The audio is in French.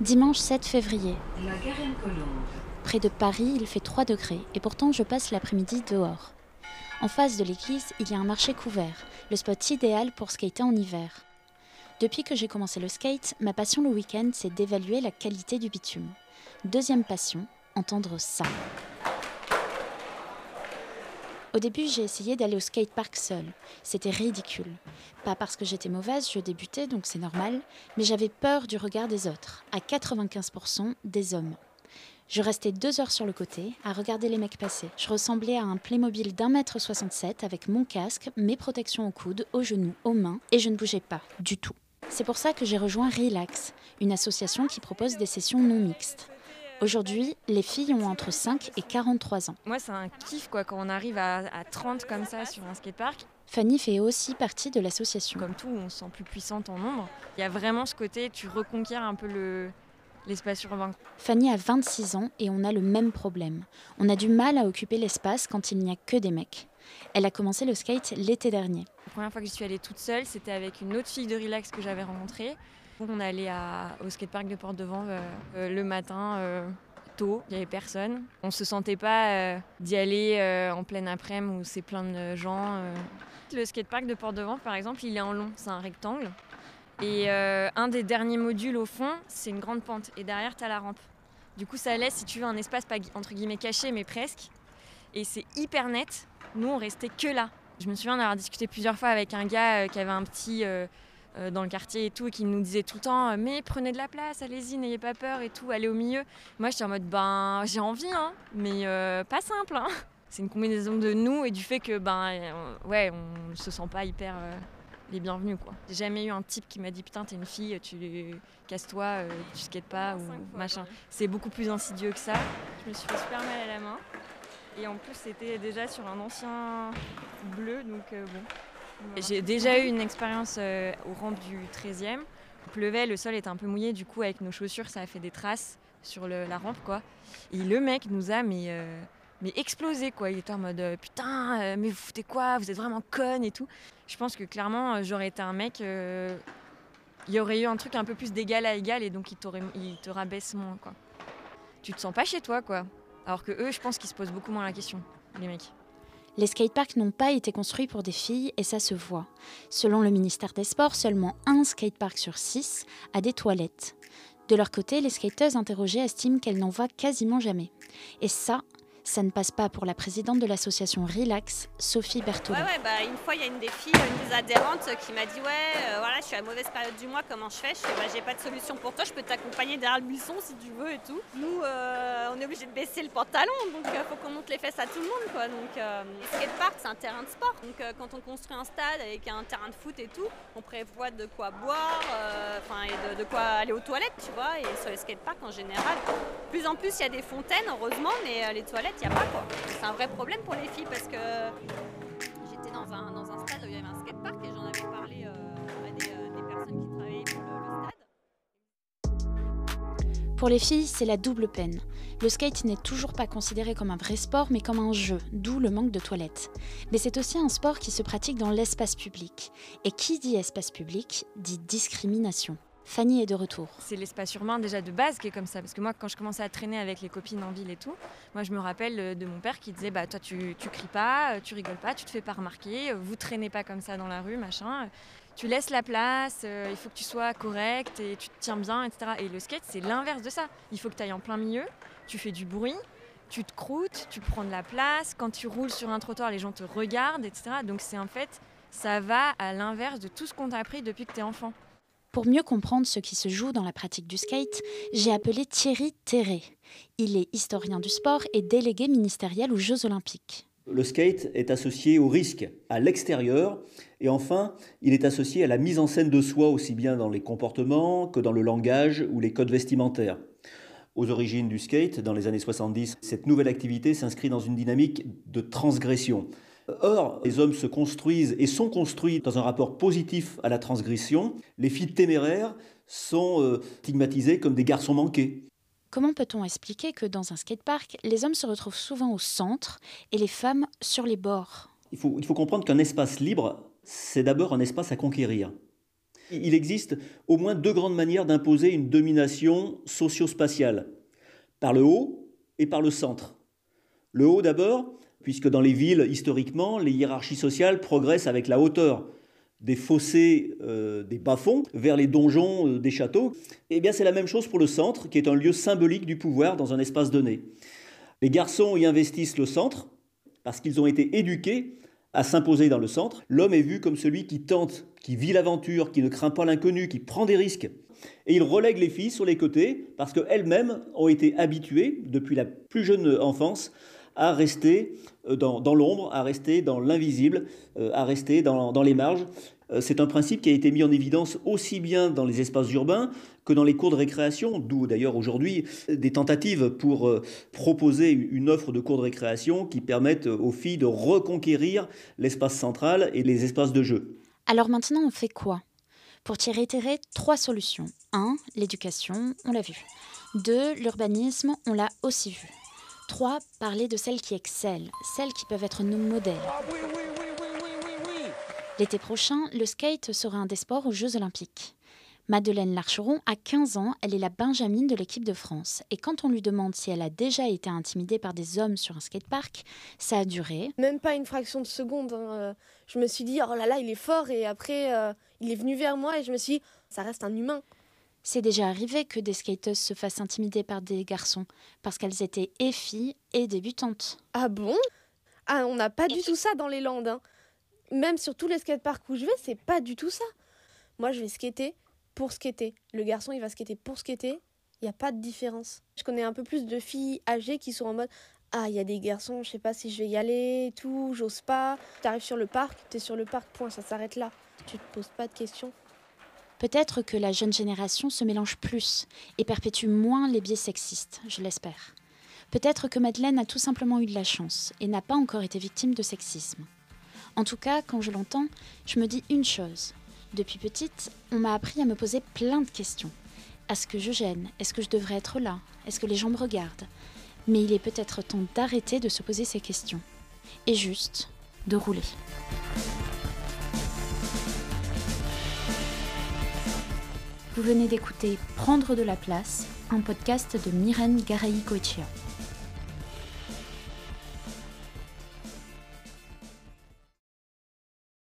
Dimanche 7 février. Près de Paris, il fait 3 degrés et pourtant je passe l'après-midi dehors. En face de l'église, il y a un marché couvert, le spot idéal pour skater en hiver. Depuis que j'ai commencé le skate, ma passion le week-end, c'est d'évaluer la qualité du bitume. Deuxième passion, entendre ça. Au début, j'ai essayé d'aller au skatepark seul. C'était ridicule. Pas parce que j'étais mauvaise, je débutais, donc c'est normal, mais j'avais peur du regard des autres, à 95% des hommes. Je restais deux heures sur le côté à regarder les mecs passer. Je ressemblais à un Playmobil d'un mètre 67 avec mon casque, mes protections aux coudes, aux genoux, aux mains, et je ne bougeais pas du tout. C'est pour ça que j'ai rejoint Relax, une association qui propose des sessions non mixtes. Aujourd'hui, les filles ont entre 5 et 43 ans. Moi, c'est un kiff quoi, quand on arrive à, 30 comme ça sur un skatepark. Fanny fait aussi partie de l'association. Comme tout, on se sent plus puissante en nombre. Il y a vraiment ce côté, tu reconquiers un peu le, l'espace urbain. Fanny a 26 ans et on a le même problème. On a du mal à occuper l'espace quand il n'y a que des mecs. Elle a commencé le skate l'été dernier. La première fois que je suis allée toute seule, c'était avec une autre fille de relax que j'avais rencontrée. On allait à, au skatepark de Porte-de-Vent euh, euh, le matin euh, tôt, il n'y avait personne. On ne se sentait pas d'y aller en pleine après-midi où c'est plein de gens. Le skatepark de Porte-de-Vent, par exemple, il est en long, c'est un rectangle. Et un des derniers modules au fond, c'est une grande pente. Et derrière, tu as la rampe. Du coup, ça laisse, si tu veux, un espace pas entre guillemets caché, mais presque. Et c'est hyper net. Nous, on restait que là. Je me souviens d'avoir discuté plusieurs fois avec un gars qui avait un petit euh, dans le quartier et tout, et qui nous disait tout le temps euh, Mais prenez de la place, allez-y, n'ayez pas peur et tout, allez au milieu. Moi, j'étais en mode Ben, j'ai envie, hein, mais euh, pas simple. Hein. C'est une combinaison de nous et du fait que, ben, ouais, on se sent pas hyper les bienvenus, quoi. J'ai jamais eu un type qui m'a dit Putain, t'es une fille, tu casse-toi, tu skates pas, ou machin. C'est beaucoup plus insidieux que ça. Je me suis fait super mal à la main. Et en plus, c'était déjà sur un ancien bleu, donc bon. J'ai déjà eu une expérience euh, aux rampes du 13e. Il pleuvait, le sol était un peu mouillé, du coup avec nos chaussures ça a fait des traces sur la rampe quoi. Et le mec nous a mais, euh, mais explosé quoi. Il était en mode euh, putain mais vous foutez quoi? Vous êtes vraiment conne et tout. Je pense que clairement j'aurais été un mec, il y aurait eu un truc un peu plus d'égal à égal et donc il, il te rabaisse moins quoi. Tu te sens pas chez toi quoi. Alors que eux je pense qu'ils se posent beaucoup moins la question, les mecs. Les skateparks n'ont pas été construits pour des filles et ça se voit. Selon le ministère des Sports, seulement un skatepark sur six a des toilettes. De leur côté, les skateuses interrogées estiment qu'elles n'en voient quasiment jamais. Et ça, ça ne passe pas pour la présidente de l'association Relax, Sophie Berthelot. Ouais, ouais, bah, une fois, il y a une des filles, une des adhérentes qui m'a dit Ouais, euh, voilà, je suis à la mauvaise période du mois, comment je fais? Je fais bah, J'ai pas de solution pour toi, je peux t'accompagner derrière le buisson si tu veux et tout. Nous, euh, on est obligé de baisser le pantalon, donc il euh, faut qu'on monte les fesses à tout le monde. Quoi. Donc, les skateparks, c'est un terrain de sport. Donc, quand on construit un stade avec un terrain de foot et tout, on prévoit de quoi boire, enfin, et de, quoi aller aux toilettes, tu vois. Et sur les skateparks, en général, plus en plus, il y a des fontaines, heureusement, mais les toilettes, pas quoi. C'est un vrai problème pour les filles parce que j'étais dans un, dans un stade où il y avait un skatepark et j'en avais parlé euh, à des, euh, des, personnes qui travaillaient pour le, le stade. Pour les filles, c'est la double peine. Le skate n'est toujours pas considéré comme un vrai sport, mais comme un jeu, d'où le manque de toilettes. Mais c'est aussi un sport qui se pratique dans l'espace public. Et qui dit espace public dit discrimination. Fanny est de retour. C'est l'espace urbain déjà de base qui est comme ça. Parce que moi, quand je commençais à traîner avec les copines en ville et tout, moi je me rappelle de mon père qui disait Bah, toi, tu, tu cries pas, tu rigoles pas, tu te fais pas remarquer, vous traînez pas comme ça dans la rue, machin. Tu laisses la place, euh, il faut que tu sois correct et tu te tiens bien, etc. Et le skate, c'est l'inverse de ça. Il faut que tu ailles en plein milieu, tu fais du bruit, tu te croûtes, tu prends de la place. Quand tu roules sur un trottoir, les gens te regardent, etc. Donc c'est en fait, ça va à l'inverse de tout ce qu'on t'a appris depuis que tu es enfant. Pour mieux comprendre ce qui se joue dans la pratique du skate, j'ai appelé Thierry Terré. Il est historien du sport et délégué ministériel aux Jeux olympiques. Le skate est associé au risque à l'extérieur et enfin, il est associé à la mise en scène de soi aussi bien dans les comportements que dans le langage ou les codes vestimentaires. Aux origines du skate, dans les années 70, cette nouvelle activité s'inscrit dans une dynamique de transgression. Or, les hommes se construisent et sont construits dans un rapport positif à la transgression. Les filles téméraires sont euh, stigmatisées comme des garçons manqués. Comment peut-on expliquer que dans un skatepark, les hommes se retrouvent souvent au centre et les femmes sur les bords? Il faut, il faut comprendre qu'un espace libre, c'est d'abord un espace à conquérir. Il existe au moins deux grandes manières d'imposer une domination socio-spatiale, par le haut et par le centre. Le haut d'abord, puisque dans les villes, historiquement, les hiérarchies sociales progressent avec la hauteur des fossés, euh, des bas-fonds, vers les donjons euh, des châteaux. Eh bien, c'est la même chose pour le centre, qui est un lieu symbolique du pouvoir dans un espace donné. Les garçons y investissent le centre, parce qu'ils ont été éduqués à s'imposer dans le centre. L'homme est vu comme celui qui tente, qui vit l'aventure, qui ne craint pas l'inconnu, qui prend des risques. Et il relègue les filles sur les côtés, parce qu'elles-mêmes ont été habituées, depuis la plus jeune enfance, à rester euh, dans, l'ombre, à rester dans l'invisible, euh, à rester dans, les marges. Euh, c'est un principe qui a été mis en évidence aussi bien dans les espaces urbains que dans les cours de récréation, d'où d'ailleurs aujourd'hui des tentatives pour proposer une offre de cours de récréation qui permettent aux filles de reconquérir l'espace central et les espaces de jeu. Alors maintenant, on fait quoi? Pour y réitérer trois solutions. 1. L'éducation, on l'a vu. 2. L'urbanisme, on l'a aussi vu. 3. Parler de celles qui excellent, celles qui peuvent être nos modèles. Ah L'été prochain, le skate sera un des sports aux Jeux Olympiques. Madeleine Larcheron a 15 ans, elle est la Benjamine de l'équipe de France. Et quand on lui demande si elle a déjà été intimidée par des hommes sur un skatepark, ça a duré. Même pas une fraction de seconde. Hein, je me suis dit, oh là là, il est fort. Et après, euh, il est venu vers moi et je me suis dit, ça reste un humain. C'est déjà arrivé que des skateuses se fassent intimider par des garçons, parce qu'elles étaient et filles et débutantes. Ah bon? Ah, on n'a pas du tout ça dans les Landes. Hein. Même sur tous les skateparks où je vais, c'est pas du tout ça. Moi, je vais skater pour skater. Le garçon, il va skater pour skater. Il n'y a pas de différence. Je connais un peu plus de filles âgées qui sont en mode Ah, il y a des garçons, je sais pas si je vais y aller, tout, j'ose pas. Tu arrives sur le parc, tu es sur le parc, point, ça s'arrête là. Tu te poses pas de questions. Peut-être que la jeune génération se mélange plus et perpétue moins les biais sexistes, je l'espère. Peut-être que Madeleine a tout simplement eu de la chance et n'a pas encore été victime de sexisme. En tout cas, quand je l'entends, je me dis une chose. Depuis petite, on m'a appris à me poser plein de questions. Est-ce que je gêne? Est-ce que je devrais être là? Est-ce que les gens me regardent? Mais il est peut-être temps d'arrêter de se poser ces questions. Et juste de rouler. Vous venez d'écouter Prendre de la place, un podcast de Myrène Garaï-Coechia.